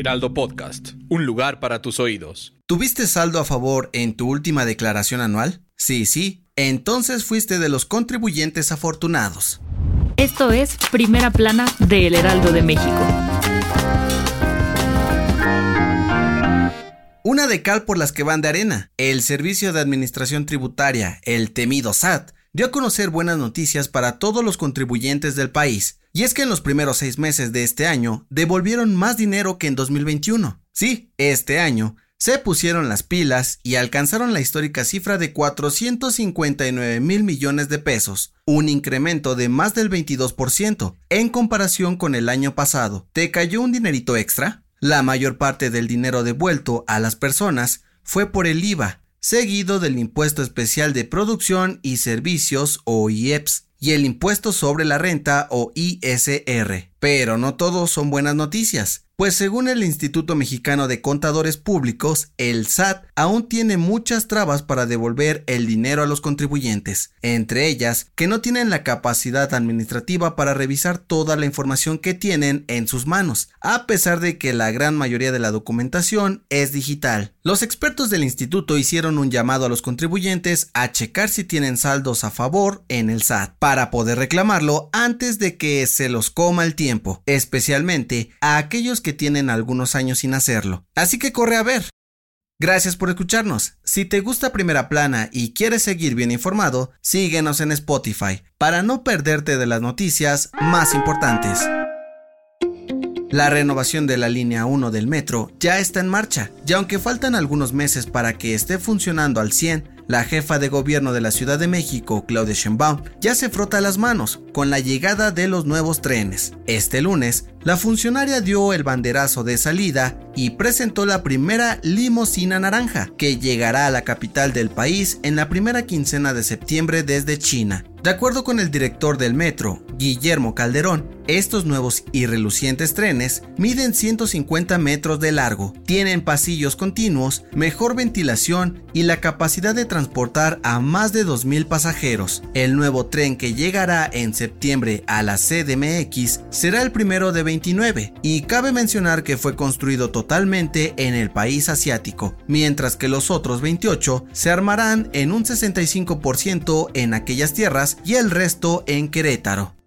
Heraldo Podcast, un lugar para tus oídos. ¿Tuviste saldo a favor en tu última declaración anual? Sí, sí. Entonces fuiste de los contribuyentes afortunados. Esto es Primera Plana de El Heraldo de México. Una de cal por las que van de arena. El Servicio de Administración Tributaria, el temido SAT, dio a conocer buenas noticias para todos los contribuyentes del país. Y es que en los primeros seis meses de este año devolvieron más dinero que en 2021. Sí, este año se pusieron las pilas y alcanzaron la histórica cifra de 459 mil millones de pesos, un incremento de más del 22% en comparación con el año pasado. ¿Te cayó un dinerito extra? La mayor parte del dinero devuelto a las personas fue por el IVA, seguido del impuesto especial de producción y servicios o IEPS y el impuesto sobre la renta o ISR. Pero no todos son buenas noticias. Pues según el Instituto Mexicano de Contadores Públicos, el SAT aún tiene muchas trabas para devolver el dinero a los contribuyentes, entre ellas que no tienen la capacidad administrativa para revisar toda la información que tienen en sus manos, a pesar de que la gran mayoría de la documentación es digital. Los expertos del instituto hicieron un llamado a los contribuyentes a checar si tienen saldos a favor en el SAT, para poder reclamarlo antes de que se los coma el tiempo, especialmente a aquellos que tienen algunos años sin hacerlo. Así que corre a ver. Gracias por escucharnos. Si te gusta Primera Plana y quieres seguir bien informado, síguenos en Spotify para no perderte de las noticias más importantes. La renovación de la línea 1 del metro ya está en marcha, y aunque faltan algunos meses para que esté funcionando al 100, la jefa de gobierno de la Ciudad de México, Claudia Sheinbaum, ya se frota las manos con la llegada de los nuevos trenes. Este lunes, la funcionaria dio el banderazo de salida y presentó la primera limosina naranja, que llegará a la capital del país en la primera quincena de septiembre desde China. De acuerdo con el director del metro, Guillermo Calderón, estos nuevos y relucientes trenes miden 150 metros de largo, tienen pasillos continuos, mejor ventilación y la capacidad de transportar a más de 2.000 pasajeros. El nuevo tren que llegará en septiembre a la CDMX será el primero de 29 y cabe mencionar que fue construido totalmente en el país asiático, mientras que los otros 28 se armarán en un 65% en aquellas tierras y el resto en Querétaro.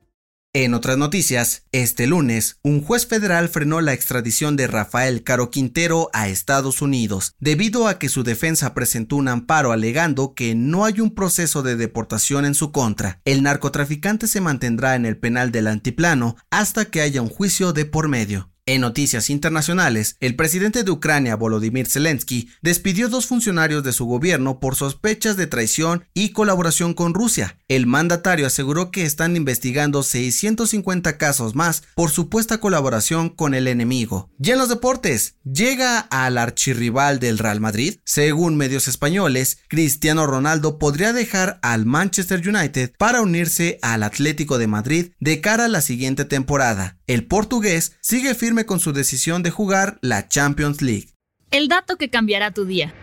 En otras noticias, este lunes, un juez federal frenó la extradición de Rafael Caro Quintero a Estados Unidos, debido a que su defensa presentó un amparo alegando que no hay un proceso de deportación en su contra. El narcotraficante se mantendrá en el penal del antiplano hasta que haya un juicio de por medio. En noticias internacionales, el presidente de Ucrania, Volodymyr Zelensky, despidió dos funcionarios de su gobierno por sospechas de traición y colaboración con Rusia. El mandatario aseguró que están investigando 650 casos más por supuesta colaboración con el enemigo. Y en los deportes, llega al archirrival del Real Madrid. Según medios españoles, Cristiano Ronaldo podría dejar al Manchester United para unirse al Atlético de Madrid de cara a la siguiente temporada. El portugués sigue firme con su decisión de jugar la Champions League. El dato que cambiará tu día.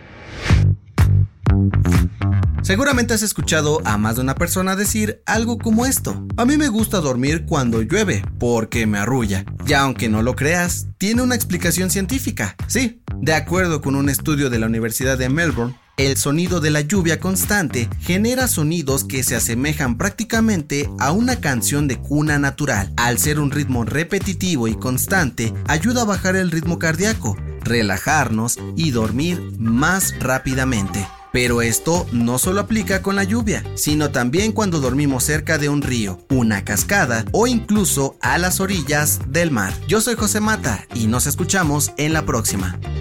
Seguramente has escuchado a más de una persona decir algo como esto. A mí me gusta dormir cuando llueve porque me arrulla. Y aunque no lo creas, tiene una explicación científica. Sí, de acuerdo con un estudio de la Universidad de Melbourne, el sonido de la lluvia constante genera sonidos que se asemejan prácticamente a una canción de cuna natural. Al ser un ritmo repetitivo y constante, ayuda a bajar el ritmo cardíaco, relajarnos y dormir más rápidamente. Pero esto no solo aplica con la lluvia, sino también cuando dormimos cerca de un río, una cascada o incluso a las orillas del mar. Yo soy José Mata y nos escuchamos en la próxima.